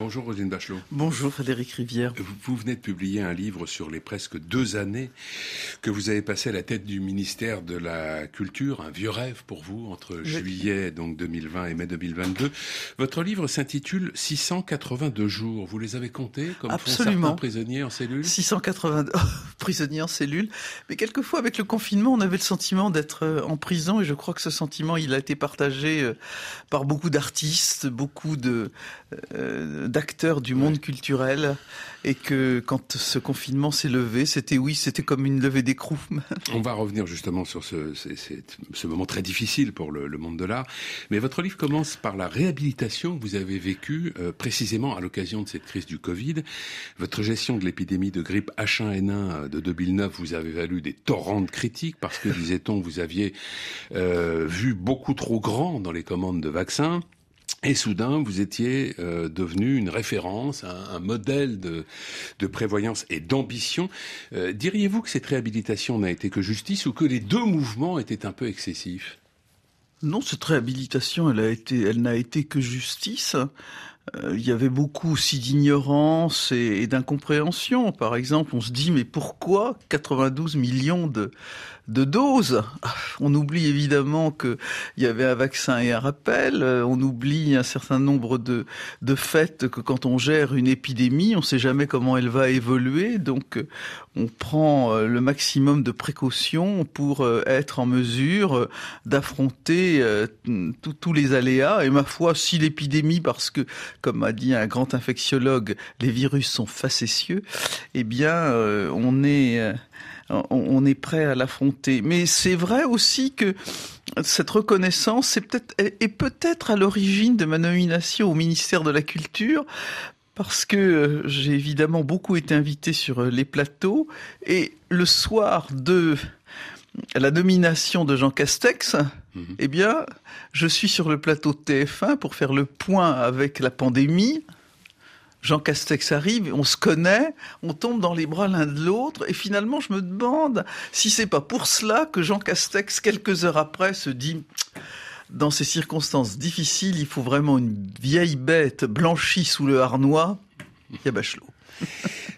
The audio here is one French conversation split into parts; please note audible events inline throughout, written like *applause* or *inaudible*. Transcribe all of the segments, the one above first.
Bonjour Rosine Bachelot. Bonjour Frédéric Rivière. Vous, venez de publier un livre sur les presque deux années que vous avez passé à la tête du ministère de la Culture, un vieux rêve pour vous entre juillet donc 2020 et mai 2022. Votre livre s'intitule 682 jours. Vous les avez comptés comme Absolument. font prisonniers en cellule? 682 prisonniers en cellule. Mais quelquefois avec le confinement, on avait le sentiment d'être euh, en prison et je crois que ce sentiment, il a été partagé euh, par beaucoup d'artistes, beaucoup de euh, d'acteurs du monde culturel et que quand ce confinement s'est levé, c'était oui, c'était comme une levée d'écrou. *laughs* On va revenir justement sur ce, ce, moment très difficile pour le, monde de l'art. Mais votre livre commence par la réhabilitation que vous avez vécue euh, précisément à l'occasion de cette crise du Covid. Votre gestion de l'épidémie de grippe H1N1 de 2009 vous avez valu des torrents de critiques parce que, *laughs* disait-on, vous aviez euh, vu beaucoup trop grand dans les commandes de vaccins. Et soudain, vous étiez euh, devenu une référence, un, modèle de, de, prévoyance et d'ambition. Euh, diriez-vous que cette réhabilitation n'a été que justice ou que les deux mouvements étaient un peu excessifs? Non, cette réhabilitation, elle a été, elle n'a été que justice. Euh, il y avait beaucoup aussi d'ignorance et, d'incompréhension. Par exemple, on se dit mais pourquoi 92 millions de, doses? Ah, On oublie évidemment qu'il y avait un vaccin et un rappel. Euh, on oublie un certain nombre de, de faits que quand on gère une épidémie, on ne sait jamais comment elle va évoluer. Donc euh, on prend le maximum de précautions pour être en mesure d'affronter tous les aléas. Et ma foi, si l'épidémie, parce que comme a dit un grand infectiologue, les virus sont facétieux, eh bien, euh, on est euh, on est prêt à l'affronter. Mais c'est vrai aussi que cette reconnaissance est peut-être à l'origine de ma nomination au ministère de la Culture parce que euh, j'ai évidemment beaucoup été invité sur les plateaux et le soir de la nomination de Jean Castex, mhm. eh bien, je suis sur le plateau de TF1 pour faire le point avec la pandémie. Jean Castex arrive, on se connaît, on tombe dans les bras l'un de l'autre, et finalement, je me demande si c'est pas pour cela que Jean Castex, quelques heures après, se dit dans ces circonstances difficiles, il faut vraiment une vieille bête blanchie sous le harnois. Il y a Bachelot. *laughs*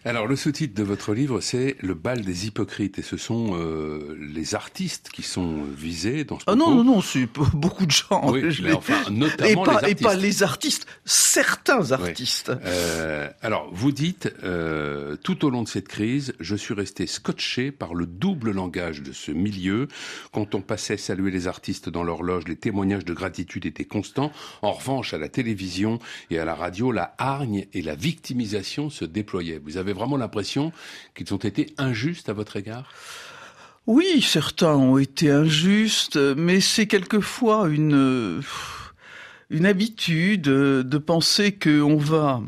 Alors, le sous-titre de votre livre, c'est Le bal des hypocrites. Et ce sont euh, les artistes qui sont visés dans ce Ah non, non, non, c'est *laughs* beaucoup de gens. Oui, mais enfin, notamment et pas, les artistes. Et pas les artistes, certains artistes. Euh, alors, vous dites, euh, tout au long de cette crise, je suis resté scotché par le double langage de ce milieu. Quand on passait saluer les artistes dans leur loge, les témoignages de gratitude étaient constants. En revanche, à la télévision et à la radio, la hargne et la victimisation se déployaient. Vous avez vraiment l'impression qu'ils ont été injustes à votre égard? Oui, certains ont été injustes, mais c'est quelquefois une, une habitude de penser qu'on va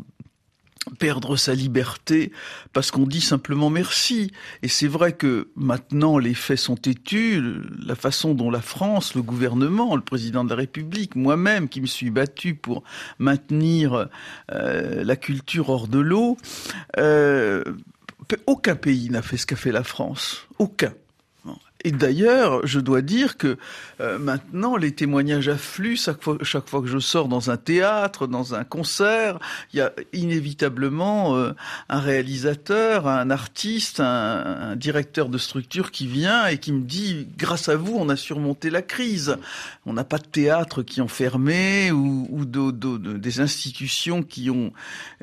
perdre sa liberté parce qu'on dit simplement merci. Et c'est vrai que maintenant les faits sont têtus, la façon dont la France, le gouvernement, le président de la République, moi-même qui me suis battu pour maintenir euh, la culture hors de l'eau, euh, aucun pays n'a fait ce qu'a fait la France. Aucun. Et d'ailleurs, je dois dire que euh, maintenant, les témoignages affluent chaque fois, que je sors dans un théâtre, dans un concert. Il y a inévitablement euh, un réalisateur, un artiste, un, directeur de structure qui vient et qui me dit grâce à vous, on a surmonté la crise. On n'a pas de théâtre qui ont fermé ou, ou des institutions qui ont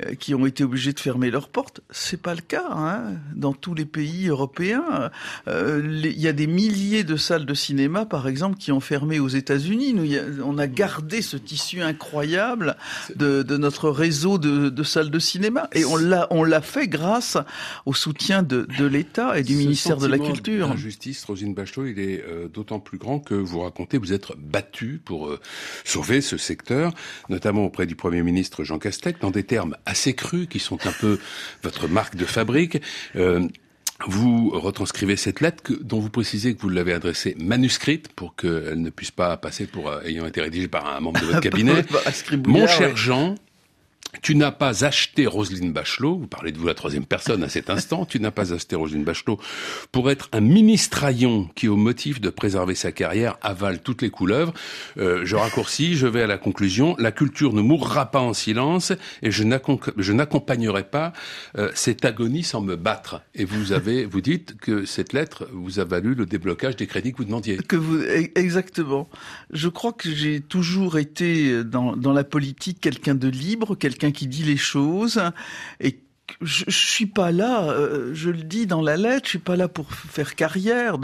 euh, qui ont été obligées de fermer leurs portes. C'est pas le cas hein. dans tous les pays européens. il y a des milliers de salles de cinéma, par exemple, qui ont fermé aux États-Unis. Nous, on a gardé ce tissu incroyable de, notre réseau de, salles de cinéma, et on l'a, on l'a fait grâce au soutien de, l'État et du ministère de la Culture. justice, Rosine Bachelot, il est euh, d'autant plus grand que vous racontez vous êtes battu pour euh, sauver ce secteur, notamment auprès du Premier ministre Jean Castex, dans des termes assez crus qui sont un peu votre marque de fabrique. Euh, vous retranscrivez cette lettre dont vous précisez que vous l'avez adressée manuscrite pour qu'elle ne puisse pas passer pour euh, ayant été rédigée par un membre de votre *laughs* cabinet. Mon cher Jean, tu n'as pas acheté Roselyne Bachelot, vous parlez de vous la troisième personne à cet instant, tu n'as pas acheté Roselyne Bachelot pour être un ministraillon qui, au motif de préserver sa carrière, avale toutes les couleuvres. Euh, je raccourcis, je vais à la conclusion. La culture ne mourra pas en silence et je n'accompagnerai pas euh, cette agonie sans me battre. Et vous avez, vous dites que cette lettre vous a valu le déblocage des crédits que vous demandiez. Que vous, e-, exactement. Je crois que j'ai toujours été dans, dans la politique quelqu'un de libre, quelqu'un qui dit les choses et je, je suis pas là, euh, je le dis dans la lettre, je suis pas là pour faire carrière,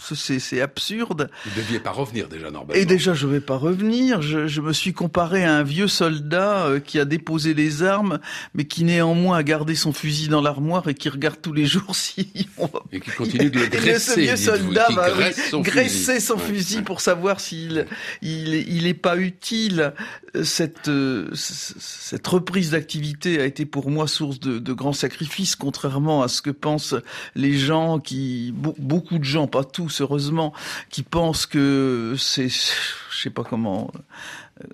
c'est absurde. Vous deviez pas revenir déjà normalement. Et déjà je vais pas revenir, je, je me suis comparé à un vieux soldat euh, qui a déposé les armes, mais qui néanmoins a gardé son fusil dans l'armoire et qui regarde tous les *laughs* jours si on va... Et qui continue de *laughs* le graisser. Et ce vieux soldat va graisser son fusil pour savoir s'il il, il est pas utile. Cette, euh, cette reprise d'activité a été pour moi source de de grands sacrifices, contrairement à ce que pensent les gens qui, beaucoup de gens, pas tous heureusement, qui pensent que c'est, je sais pas comment, euh,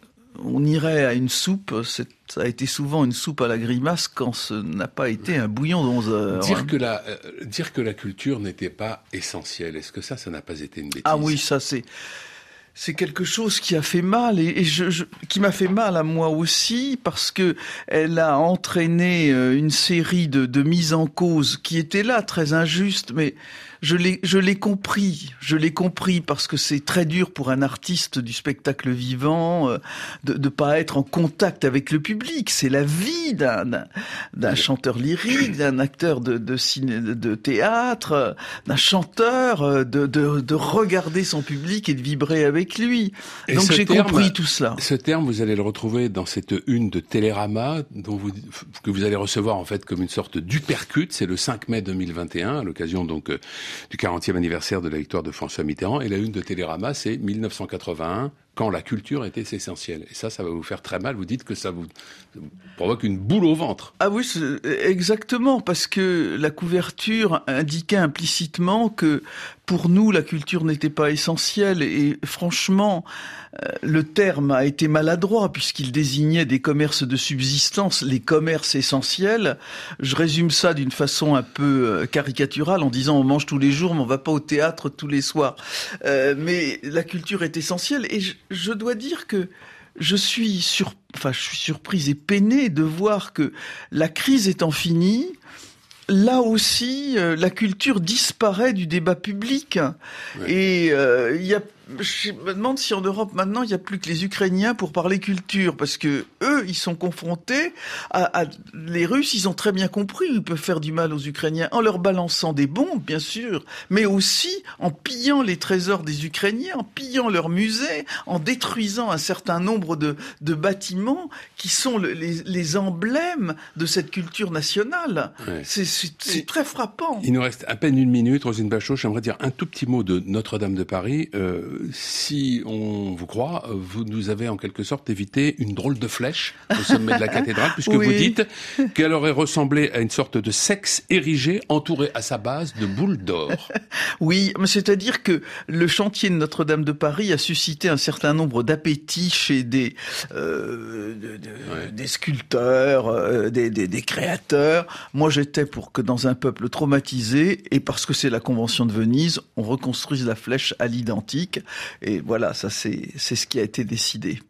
on irait à une soupe, ça a été souvent une soupe à la grimace quand ce n'a pas été un bouillon d'11 heures. Dire, que la, euh, dire que la culture n'était pas essentielle, est-ce que ça, ça n'a pas été une bêtise? Ah oui, ça c'est c'est quelque chose qui a fait mal et, je, qui m'a fait mal à moi aussi parce que elle a entraîné euh, une série de, de mises en cause qui étaient là très injustes mais je l'ai, je l'ai compris. Je l'ai compris parce que c'est très dur pour un artiste du spectacle vivant euh, de ne pas être en contact avec le public. C'est la vie d'un, d'un chanteur lyrique, d'un acteur de, de, ciné, de théâtre, d'un chanteur, euh, de, de, de, regarder son public et de vibrer avec lui. Donc j'ai compris tout cela. Ce terme, vous allez le retrouver dans cette une de Télérama, dont vous, que vous allez recevoir en fait comme une sorte d'upercute. C'est le 5 mai 2021, à l'occasion donc euh, du 40e anniversaire de la victoire de François Mitterrand. Et la une de Télérama, c'est 1981, quand la culture était essentielle. Et ça, ça va vous faire très mal. Vous dites que ça vous provoque une boule au ventre. Ah oui, exactement, parce que la couverture indiquait implicitement que pour nous, la culture n'était pas essentielle. Et franchement, euh, le terme a été maladroit puisqu'il désignait des commerces de subsistance, les commerces essentiels. Je résume ça d'une façon un peu euh, caricaturale en disant on mange tous les jours mais on va pas au théâtre tous les soirs. Euh, mais la culture est essentielle je dois dire que je suis sur, enfin, je suis surprise et peinée de voir que la crise étant finie, là aussi, euh, la culture disparaît du débat public. Et euh, il y a je me demande si en Europe maintenant il n'y a plus que les Ukrainiens pour parler culture, parce que eux ils sont confrontés à, les Russes, ils ont très bien compris, ils peuvent faire du mal aux Ukrainiens en leur balançant des bombes, bien sûr, mais aussi en pillant les trésors des Ukrainiens, en pillant leurs musées, en détruisant un certain nombre de, de bâtiments qui sont les, les, emblèmes de cette culture nationale. C'est très frappant. Il nous reste à peine une minute, Rosine Bachot. J'aimerais dire un tout petit mot de Notre-Dame de Paris. Euh, si on vous croit, vous nous avez en quelque sorte évité une drôle de flèche au sommet de la cathédrale, puisque vous dites qu'elle aurait ressemblé à une sorte de sexe érigé entouré à sa base de boules d'or. *laughs* oui, c'est-à-dire que le chantier de Notre-Dame de Paris a suscité un certain nombre d'appétits chez des euh, des sculpteurs, euh, des, des, des créateurs. Moi, j'étais pour que dans un peuple traumatisé, et parce que c'est la Convention de Venise, on reconstruise la flèche à l'identique. Et voilà, ça c'est c'est ce qui a été décidé.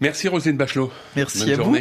Merci Rosine Bachelot. Merci à vous.